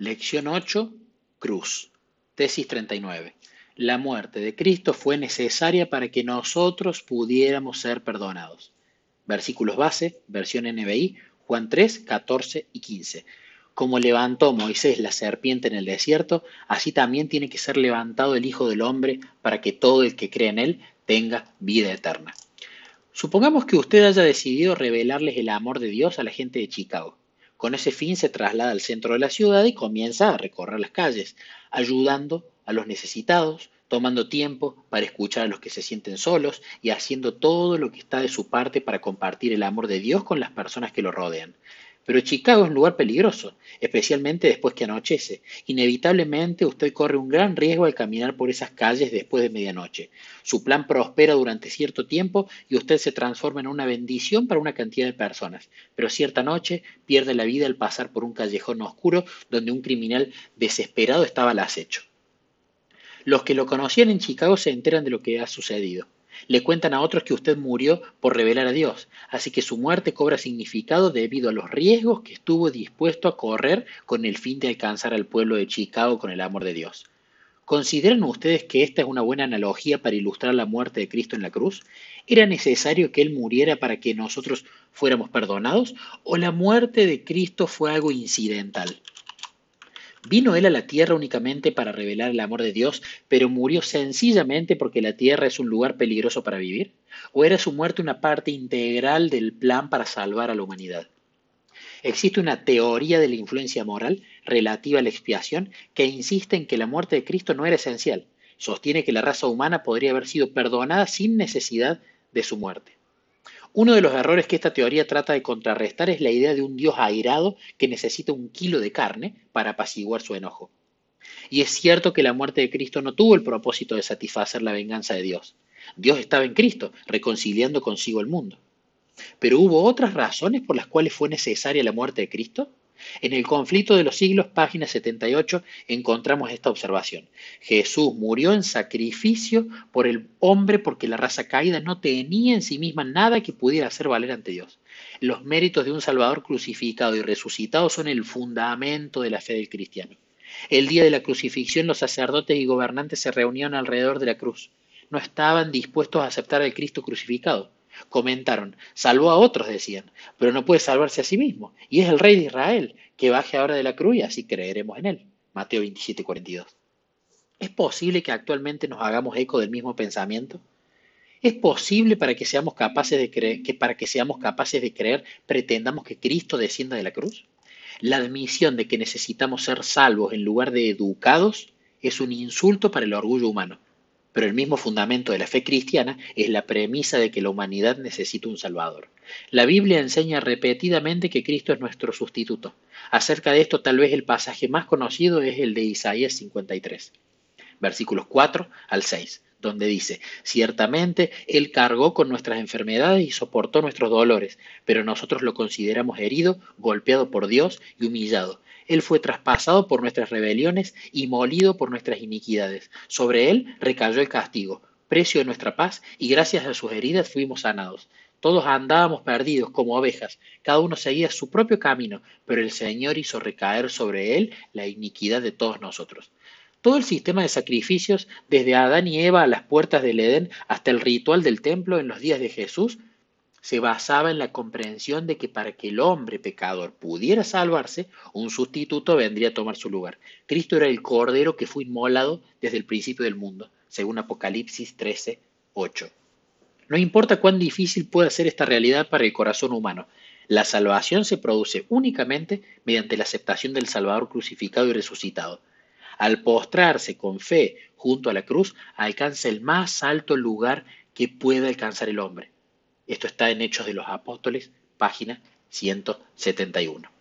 Lección 8, Cruz. Tesis 39. La muerte de Cristo fue necesaria para que nosotros pudiéramos ser perdonados. Versículos base, versión NBI, Juan 3, 14 y 15. Como levantó Moisés la serpiente en el desierto, así también tiene que ser levantado el Hijo del Hombre para que todo el que cree en él tenga vida eterna. Supongamos que usted haya decidido revelarles el amor de Dios a la gente de Chicago. Con ese fin se traslada al centro de la ciudad y comienza a recorrer las calles, ayudando a los necesitados, tomando tiempo para escuchar a los que se sienten solos y haciendo todo lo que está de su parte para compartir el amor de Dios con las personas que lo rodean. Pero Chicago es un lugar peligroso, especialmente después que anochece. Inevitablemente usted corre un gran riesgo al caminar por esas calles después de medianoche. Su plan prospera durante cierto tiempo y usted se transforma en una bendición para una cantidad de personas. Pero cierta noche pierde la vida al pasar por un callejón oscuro donde un criminal desesperado estaba al acecho. Los que lo conocían en Chicago se enteran de lo que ha sucedido. Le cuentan a otros que usted murió por revelar a Dios, así que su muerte cobra significado debido a los riesgos que estuvo dispuesto a correr con el fin de alcanzar al pueblo de Chicago con el amor de Dios. ¿Consideran ustedes que esta es una buena analogía para ilustrar la muerte de Cristo en la cruz? ¿Era necesario que Él muriera para que nosotros fuéramos perdonados? ¿O la muerte de Cristo fue algo incidental? ¿Vino Él a la tierra únicamente para revelar el amor de Dios, pero murió sencillamente porque la tierra es un lugar peligroso para vivir? ¿O era su muerte una parte integral del plan para salvar a la humanidad? Existe una teoría de la influencia moral relativa a la expiación que insiste en que la muerte de Cristo no era esencial. Sostiene que la raza humana podría haber sido perdonada sin necesidad de su muerte. Uno de los errores que esta teoría trata de contrarrestar es la idea de un Dios airado que necesita un kilo de carne para apaciguar su enojo. Y es cierto que la muerte de Cristo no tuvo el propósito de satisfacer la venganza de Dios. Dios estaba en Cristo, reconciliando consigo el mundo. Pero hubo otras razones por las cuales fue necesaria la muerte de Cristo. En el conflicto de los siglos, página 78, encontramos esta observación. Jesús murió en sacrificio por el hombre porque la raza caída no tenía en sí misma nada que pudiera hacer valer ante Dios. Los méritos de un Salvador crucificado y resucitado son el fundamento de la fe del cristiano. El día de la crucifixión los sacerdotes y gobernantes se reunieron alrededor de la cruz. No estaban dispuestos a aceptar al Cristo crucificado Comentaron, salvó a otros, decían, pero no puede salvarse a sí mismo. Y es el rey de Israel, que baje ahora de la cruz y así creeremos en él. Mateo 27, 42. ¿Es posible que actualmente nos hagamos eco del mismo pensamiento? ¿Es posible para que seamos capaces de creer, que para que seamos capaces de creer pretendamos que Cristo descienda de la cruz? La admisión de que necesitamos ser salvos en lugar de educados es un insulto para el orgullo humano. Pero el mismo fundamento de la fe cristiana es la premisa de que la humanidad necesita un Salvador. La Biblia enseña repetidamente que Cristo es nuestro sustituto. Acerca de esto, tal vez el pasaje más conocido es el de Isaías 53, versículos 4 al 6 donde dice, ciertamente Él cargó con nuestras enfermedades y soportó nuestros dolores, pero nosotros lo consideramos herido, golpeado por Dios y humillado. Él fue traspasado por nuestras rebeliones y molido por nuestras iniquidades. Sobre Él recayó el castigo, precio de nuestra paz, y gracias a sus heridas fuimos sanados. Todos andábamos perdidos como ovejas, cada uno seguía su propio camino, pero el Señor hizo recaer sobre Él la iniquidad de todos nosotros. Todo el sistema de sacrificios, desde Adán y Eva a las puertas del Edén hasta el ritual del templo en los días de Jesús, se basaba en la comprensión de que para que el hombre pecador pudiera salvarse, un sustituto vendría a tomar su lugar. Cristo era el cordero que fue inmolado desde el principio del mundo, según Apocalipsis 13, 8. No importa cuán difícil pueda ser esta realidad para el corazón humano, la salvación se produce únicamente mediante la aceptación del Salvador crucificado y resucitado. Al postrarse con fe junto a la cruz, alcanza el más alto lugar que pueda alcanzar el hombre, esto está en Hechos de los Apóstoles, página 171.